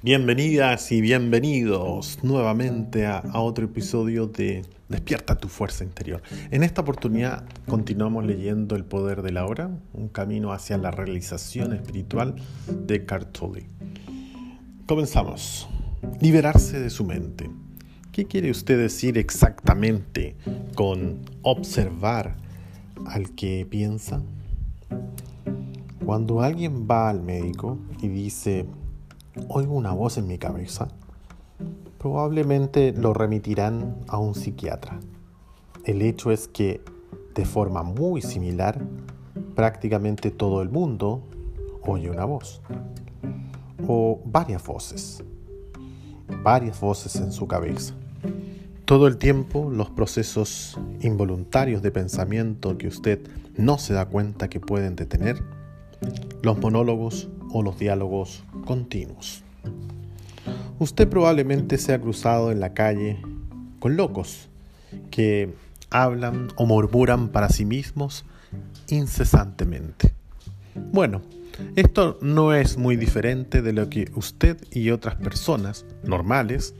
Bienvenidas y bienvenidos nuevamente a, otro episodio de Despierta tu fuerza interior. En esta oportunidad continuamos leyendo El poder de la hora, un camino hacia la realización espiritual de Cartoli. Comenzamos. Liberarse de su mente. ¿Qué quiere usted decir exactamente con observar al que piensa? Cuando alguien va al médico y dice, oigo una voz en mi cabeza, probablemente lo remitirán a un psiquiatra. El hecho es que, de forma muy similar, prácticamente todo el mundo oye una voz. O varias voces. Varias voces en su cabeza. Todo el tiempo los procesos involuntarios de pensamiento que usted no se da cuenta que pueden detener, los monólogos o los diálogos continuos. Usted probablemente se ha cruzado en la calle con locos que hablan o murmuran para sí mismos incesantemente. Bueno, esto no es muy diferente de lo que usted y otras personas normales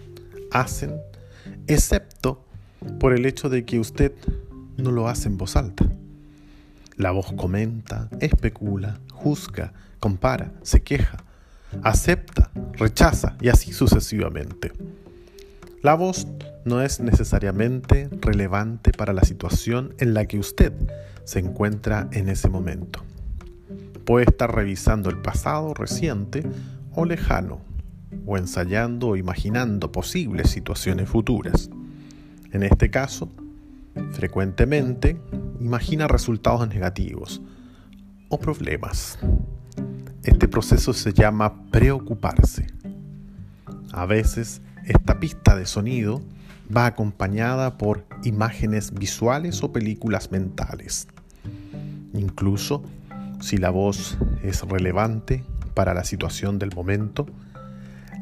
hacen, excepto por el hecho de que usted no lo hace en voz alta. La voz comenta, especula, juzga, compara, se queja, acepta, rechaza y así sucesivamente. La voz no es necesariamente relevante para la situación en la que usted se encuentra en ese momento. Puede estar revisando el pasado reciente o lejano, o ensayando o imaginando posibles situaciones futuras. En este caso, frecuentemente imagina resultados negativos o problemas. Este proceso se llama preocuparse. A veces esta pista de sonido va acompañada por imágenes visuales o películas mentales. Incluso si la voz es relevante para la situación del momento,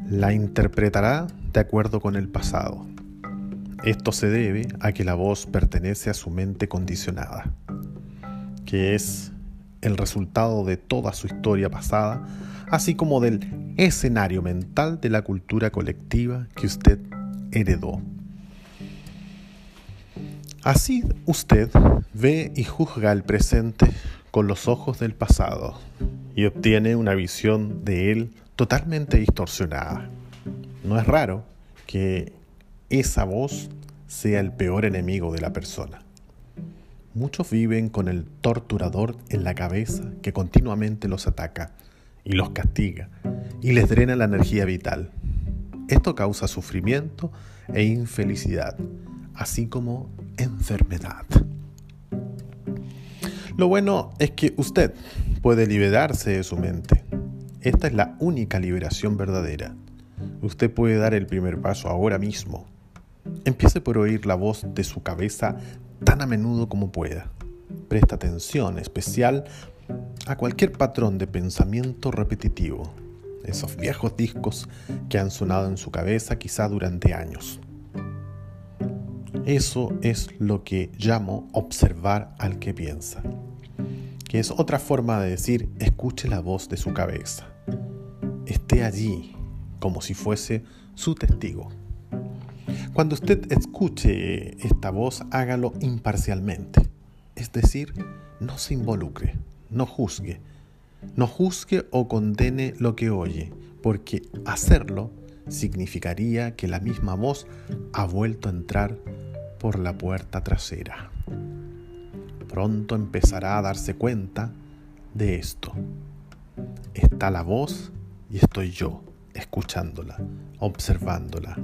la interpretará de acuerdo con el pasado. Esto se debe a que la voz pertenece a su mente condicionada, que es el resultado de toda su historia pasada, así como del escenario mental de la cultura colectiva que usted heredó. Así usted ve y juzga el presente con los ojos del pasado y obtiene una visión de él totalmente distorsionada. No es raro que esa voz sea el peor enemigo de la persona. Muchos viven con el torturador en la cabeza que continuamente los ataca y los castiga y les drena la energía vital. Esto causa sufrimiento e infelicidad, así como enfermedad. Lo bueno es que usted puede liberarse de su mente. Esta es la única liberación verdadera. Usted puede dar el primer paso ahora mismo. Empiece por oír la voz de su cabeza tan a menudo como pueda. Presta atención especial a cualquier patrón de pensamiento repetitivo, esos viejos discos que han sonado en su cabeza quizá durante años. Eso es lo que llamo observar al que piensa, que es otra forma de decir escuche la voz de su cabeza, esté allí como si fuese su testigo. Cuando usted escuche esta voz, hágalo imparcialmente. Es decir, no se involucre, no juzgue. No juzgue o condene lo que oye, porque hacerlo significaría que la misma voz ha vuelto a entrar por la puerta trasera. Pronto empezará a darse cuenta de esto. Está la voz y estoy yo, escuchándola, observándola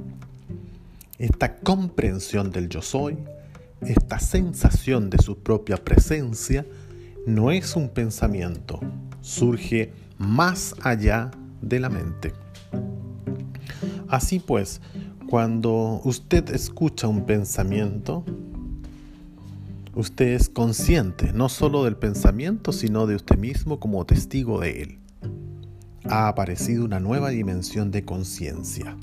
esta comprensión del yo soy, esta sensación de su propia presencia, no es un pensamiento, surge más allá de la mente. Así pues, cuando usted escucha un pensamiento, usted es consciente no solo del pensamiento, sino de usted mismo como testigo de él. Ha aparecido una nueva dimensión de conciencia.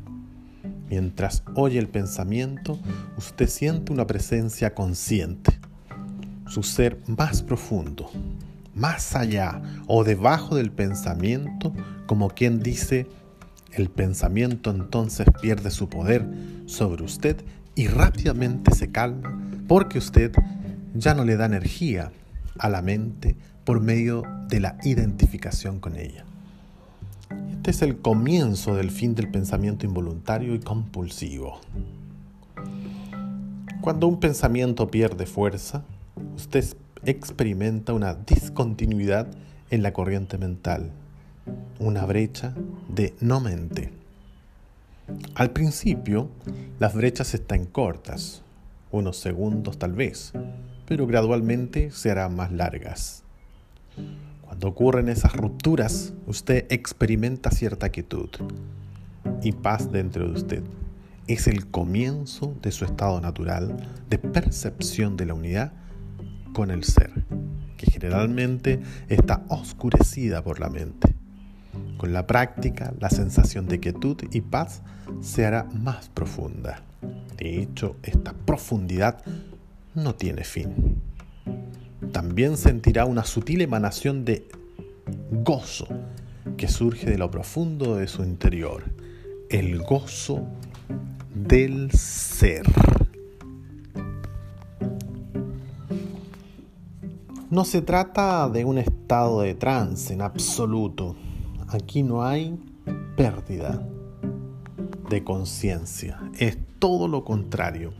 Mientras oye el pensamiento, usted siente una presencia consciente, su ser más profundo, más allá o debajo del pensamiento, como quien dice, El pensamiento entonces pierde su poder sobre usted y rápidamente se calma porque usted ya no le da energía a la mente por medio de la identificación con ella. Este es el comienzo del fin del pensamiento involuntario y compulsivo. Cuando un pensamiento pierde fuerza, usted experimenta una discontinuidad en la corriente mental, una brecha de no mente. Al principio, las brechas están cortas, unos segundos tal vez, pero gradualmente se harán más largas. Cuando ocurren esas rupturas, usted experimenta cierta quietud y paz dentro de usted. Es el comienzo de su estado natural de percepción de la unidad con el ser, que generalmente está oscurecida por la mente. Con la práctica, la sensación de quietud y paz se hará más profunda. De hecho, esta profundidad no tiene fin. También sentirá una sutil emanación de gozo que surge de lo profundo de su interior, el gozo del ser. No se trata de un estado de trance en absoluto. Aquí no hay pérdida de conciencia. Es todo lo contrario.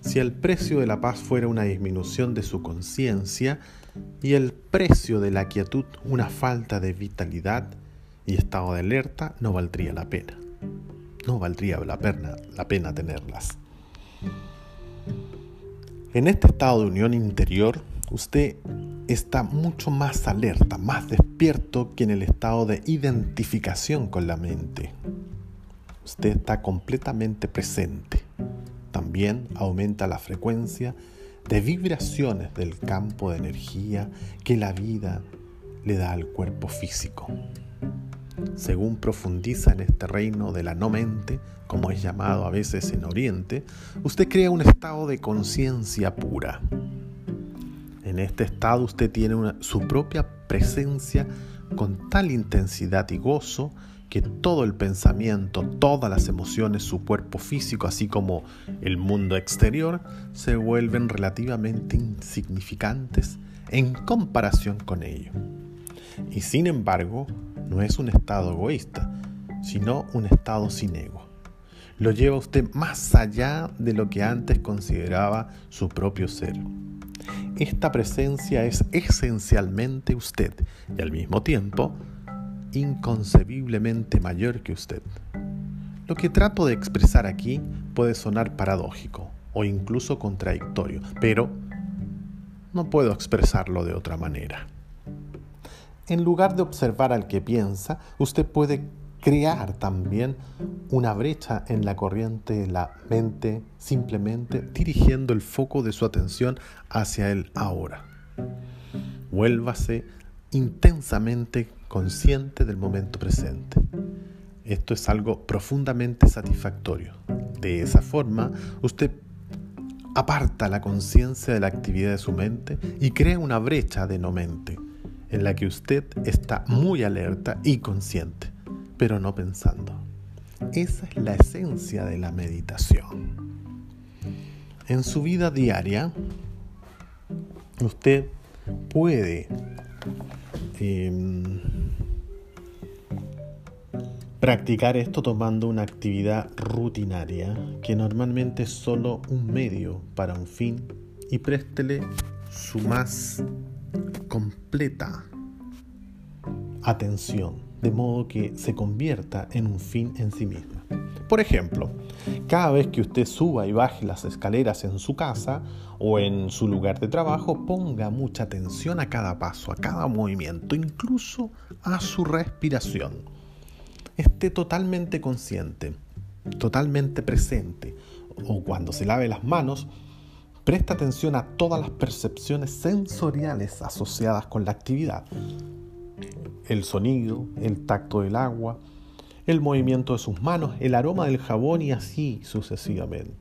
Si el precio de la paz fuera una disminución de su conciencia y el precio de la quietud una falta de vitalidad y estado de alerta, no valdría la pena. No valdría la pena, la pena tenerlas. En este estado de unión interior, usted está mucho más alerta, más despierto que en el estado de identificación con la mente. Usted está completamente presente. También aumenta la frecuencia de vibraciones del campo de energía que la vida le da al cuerpo físico. Según profundiza en este reino de la no mente, como es llamado a veces en Oriente, usted crea un estado de conciencia pura. En este estado usted tiene su propia presencia con tal intensidad y gozo que todo el pensamiento, todas las emociones, su cuerpo físico, así como el mundo exterior, se vuelven relativamente insignificantes en comparación con ello. Y sin embargo, no es un estado egoísta, sino un estado sin ego. Lo lleva usted más allá de lo que antes consideraba su propio ser. Esta presencia es esencialmente usted y al mismo tiempo inconcebiblemente mayor que usted. Lo que trato de expresar aquí puede sonar paradójico o incluso contradictorio, pero no puedo expresarlo de otra manera. En lugar de observar al que piensa, usted puede crear también una brecha en la corriente de la mente simplemente dirigiendo el foco de su atención hacia el ahora. Vuélvase intensamente consciente del momento presente. Esto es algo profundamente satisfactorio. De esa forma, usted aparta la conciencia de la actividad de su mente y crea una brecha de no mente, en la que usted está muy alerta y consciente, pero no pensando. Esa es la esencia de la meditación. En su vida diaria, usted puede Em, practicar esto tomando una actividad rutinaria que normalmente es solo un medio para un fin y préstele su más completa atención, de modo que se convierta en un fin en sí misma. Por ejemplo, cada vez que usted suba y baje las escaleras en su casa o en su lugar de trabajo, ponga mucha atención a cada paso, a cada movimiento, incluso a su respiración. Esté totalmente consciente, totalmente presente. O cuando se lave las manos, presta atención a todas las percepciones sensoriales asociadas con la actividad. El sonido, el tacto del agua, el movimiento de sus manos, el aroma del jabón y así sucesivamente.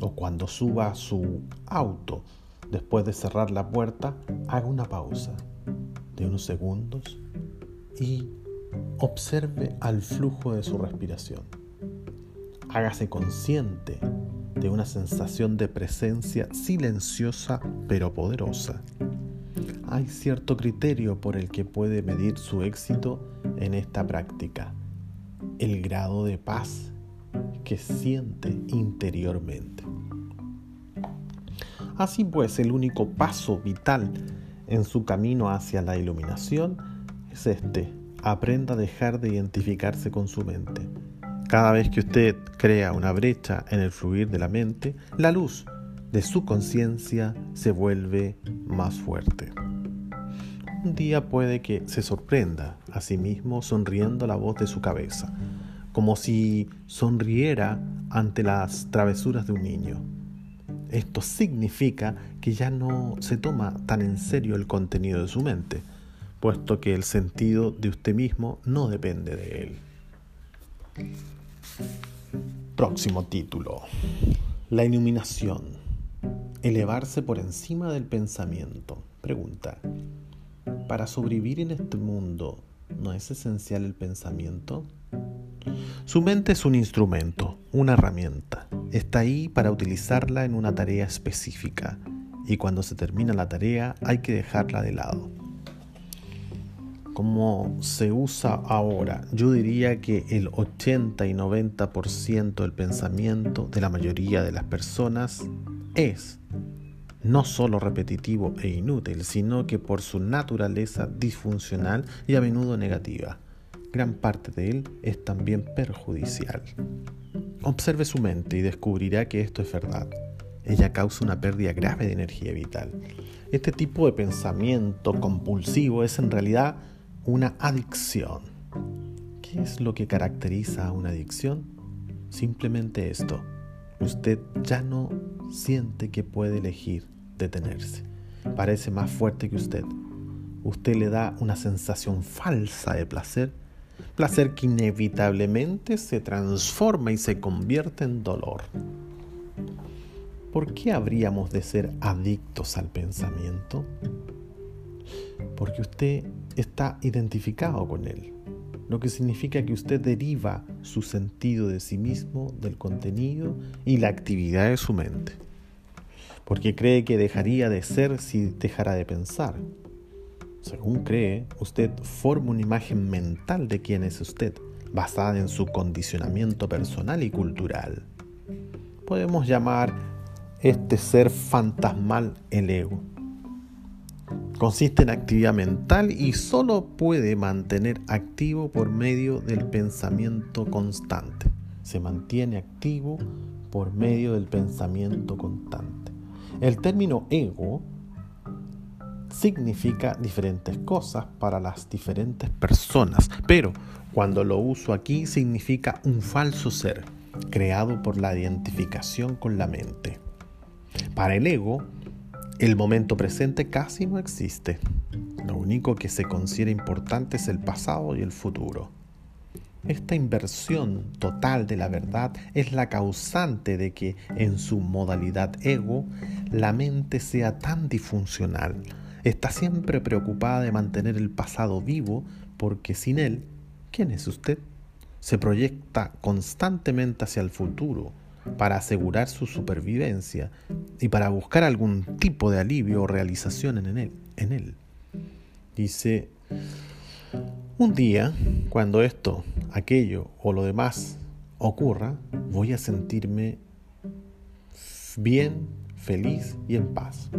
O cuando suba a su auto, después de cerrar la puerta, haga una pausa de unos segundos y Observe al flujo de su respiración. Hágase consciente de una sensación de presencia silenciosa pero poderosa. Hay cierto criterio por el que puede medir su éxito en esta práctica, el grado de paz que siente interiormente. Así pues, el único paso vital en su camino hacia la iluminación es este, aprenda a dejar de identificarse con su mente. Cada vez que usted crea una brecha en el fluir de la mente, la luz de su conciencia se vuelve más fuerte. Un día puede que se sorprenda a sí mismo sonriendo la voz de su cabeza, como si sonriera ante las travesuras de un niño. Esto significa que ya no se toma tan en serio el contenido de su mente, puesto que el sentido de usted mismo no depende de él. Próximo título. La iluminación. Elevarse por encima del pensamiento. Pregunta. ¿Para sobrevivir en este mundo no es esencial el pensamiento? Su mente es un instrumento, una herramienta. Está ahí para utilizarla en una tarea específica y cuando se termina la tarea hay que dejarla de lado. Como se usa ahora, yo diría que el 80 y 90% del pensamiento de la mayoría de las personas es no solo repetitivo e inútil, sino que por su naturaleza disfuncional y a menudo negativa gran parte de él es también perjudicial. Observe su mente y descubrirá que esto es verdad. Ella causa una pérdida grave de energía vital. Este tipo de pensamiento compulsivo es en realidad una adicción. ¿Qué es lo que caracteriza a una adicción? Simplemente esto. Usted ya no siente que puede elegir detenerse. Parece más fuerte que usted. Usted le da una sensación falsa de placer placer que inevitablemente se transforma y se convierte en dolor. ¿Por qué habríamos de ser adictos al pensamiento? Porque usted está identificado con él, lo que significa que usted deriva su sentido de sí mismo del contenido y la actividad de su mente. Porque cree que dejaría de ser si dejara de pensar según cree, usted forma una imagen mental de quién es usted, basada en su condicionamiento personal y cultural. Podemos llamar este ser fantasmal el ego. Consiste en actividad mental y solo puede mantener activo por medio del pensamiento constante. Se mantiene activo por medio del pensamiento constante. El término ego significa diferentes cosas para las diferentes personas, pero cuando lo uso aquí significa un falso ser, creado por la identificación con la mente. Para el ego, el momento presente casi no existe. Lo único que se considera importante es el pasado y el futuro. Esta inversión total de la verdad es la causante de que en su modalidad ego la mente sea tan disfuncional, Está siempre preocupada de mantener el pasado vivo porque sin él, ¿quién es usted? Se proyecta constantemente hacia el futuro para asegurar su supervivencia y para buscar algún tipo de alivio o realización en él. En él. Dice, un día, cuando esto, aquello o lo demás ocurra, voy a sentirme bien, feliz y en paz.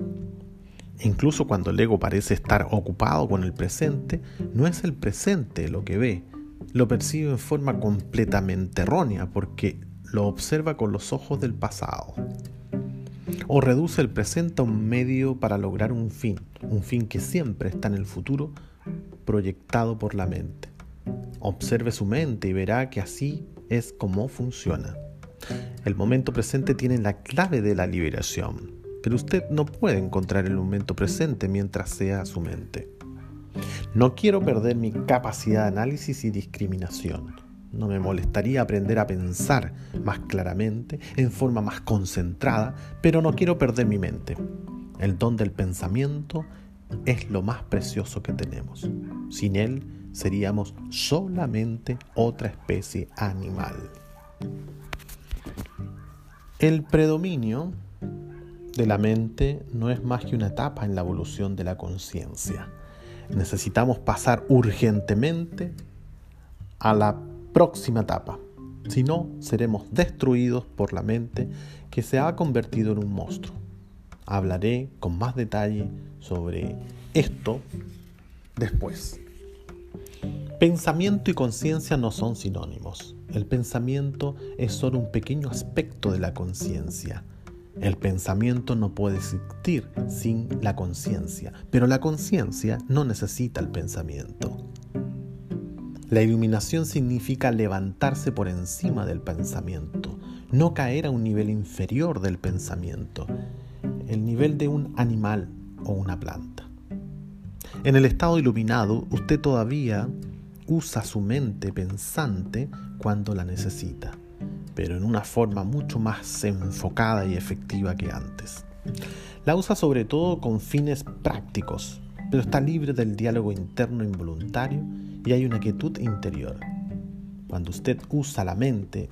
Incluso cuando el ego parece estar ocupado con el presente, no es el presente lo que ve, lo percibe en forma completamente errónea porque lo observa con los ojos del pasado. O reduce el presente a un medio para lograr un fin, un fin que siempre está en el futuro proyectado por la mente. Observe su mente y verá que así es como funciona. El momento presente tiene la clave de la liberación pero usted no puede encontrar el momento presente mientras sea su mente. No quiero perder mi capacidad de análisis y discriminación. No me molestaría aprender a pensar más claramente, en forma más concentrada, pero no quiero perder mi mente. El don del pensamiento es lo más precioso que tenemos. Sin él seríamos solamente otra especie animal. El predominio de la mente no es más que una etapa en la evolución de la conciencia. Necesitamos pasar urgentemente a la próxima etapa. Si no, seremos destruidos por la mente que se ha convertido en un monstruo. Hablaré con más detalle sobre esto después. Pensamiento y conciencia no son sinónimos. El pensamiento es solo un pequeño aspecto de la conciencia. El pensamiento no puede existir sin la conciencia, pero la conciencia no necesita el pensamiento. La iluminación significa levantarse por encima del pensamiento, no caer a un nivel inferior del pensamiento, el nivel de un animal o una planta. En el estado iluminado, usted todavía usa su mente pensante cuando la necesita, pero en una forma mucho más enfocada y efectiva que antes. La usa sobre todo con fines prácticos, pero está libre del diálogo interno involuntario y hay una quietud interior. Cuando usted usa la mente,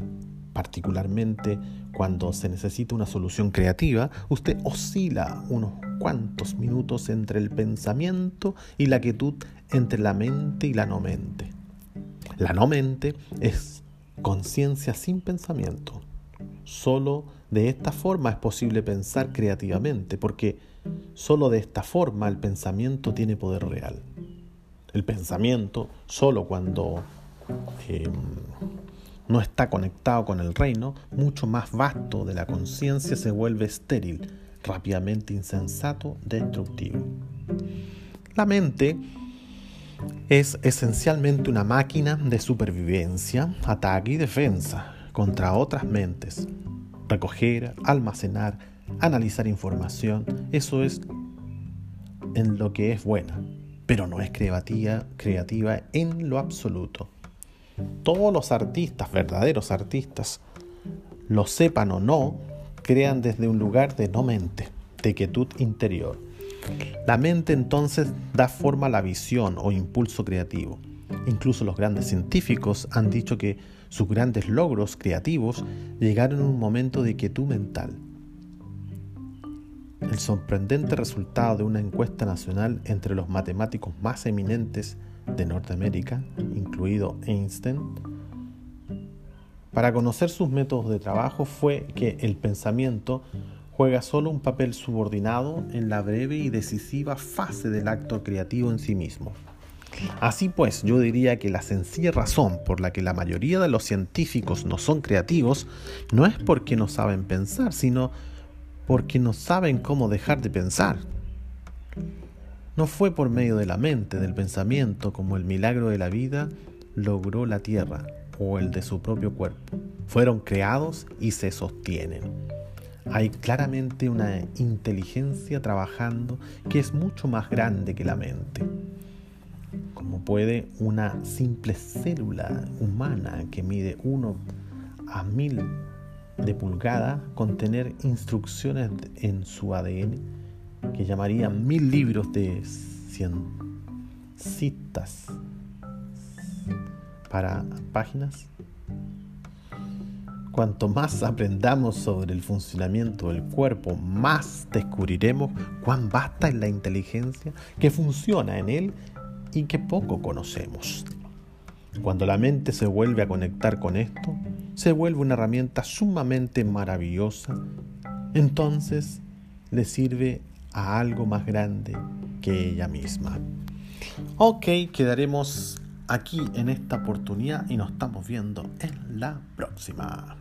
particularmente cuando se necesita una solución creativa, usted oscila unos cuantos minutos entre el pensamiento y la quietud entre la mente y la no mente. La no mente es conciencia sin pensamiento. Solo de esta forma es posible pensar creativamente, porque solo de esta forma el pensamiento tiene poder real. El pensamiento, solo cuando em, no está conectado con el reino, mucho más vasto de la conciencia, se vuelve estéril, rápidamente insensato, destructivo. La mente es esencialmente una máquina de supervivencia, ataque y defensa contra otras mentes. Recoger, almacenar, analizar información, eso es en lo que es buena, pero no es creativa, creativa en lo absoluto. Todos los artistas, verdaderos artistas, lo sepan o no, crean desde un lugar de no mente, de quietud interior. La mente entonces da forma a la visión o impulso creativo. Incluso los grandes científicos han dicho que sus grandes logros creativos llegaron en un momento de quietud mental, el sorprendente resultado de una encuesta nacional entre los matemáticos más eminentes de Norteamérica, incluido Einstein, para conocer sus métodos de trabajo fue que el pensamiento juega solo un papel subordinado en la breve y decisiva fase del acto creativo en sí mismo. Así pues, yo diría que la sencilla razón por la que la mayoría de los científicos no son creativos no es porque no saben pensar, sino porque no saben cómo dejar de pensar. No fue por medio de la mente, del pensamiento, como el milagro de la vida logró la tierra o el de su propio cuerpo. Fueron creados y se sostienen. Hay claramente una inteligencia trabajando que es mucho más grande que la mente. Como puede una simple célula humana que mide uno a mil de pulgada contener instrucciones en su ADN que llamarían mil libros de citas para páginas. Cuanto más aprendamos sobre el funcionamiento del cuerpo, más descubriremos cuán vasta es la inteligencia que funciona en él y que poco conocemos. Cuando la mente se vuelve a conectar con esto, se vuelve una herramienta sumamente maravillosa, entonces le sirve a algo más grande que ella misma. Ok, quedaremos aquí en esta oportunidad y nos estamos viendo en la próxima.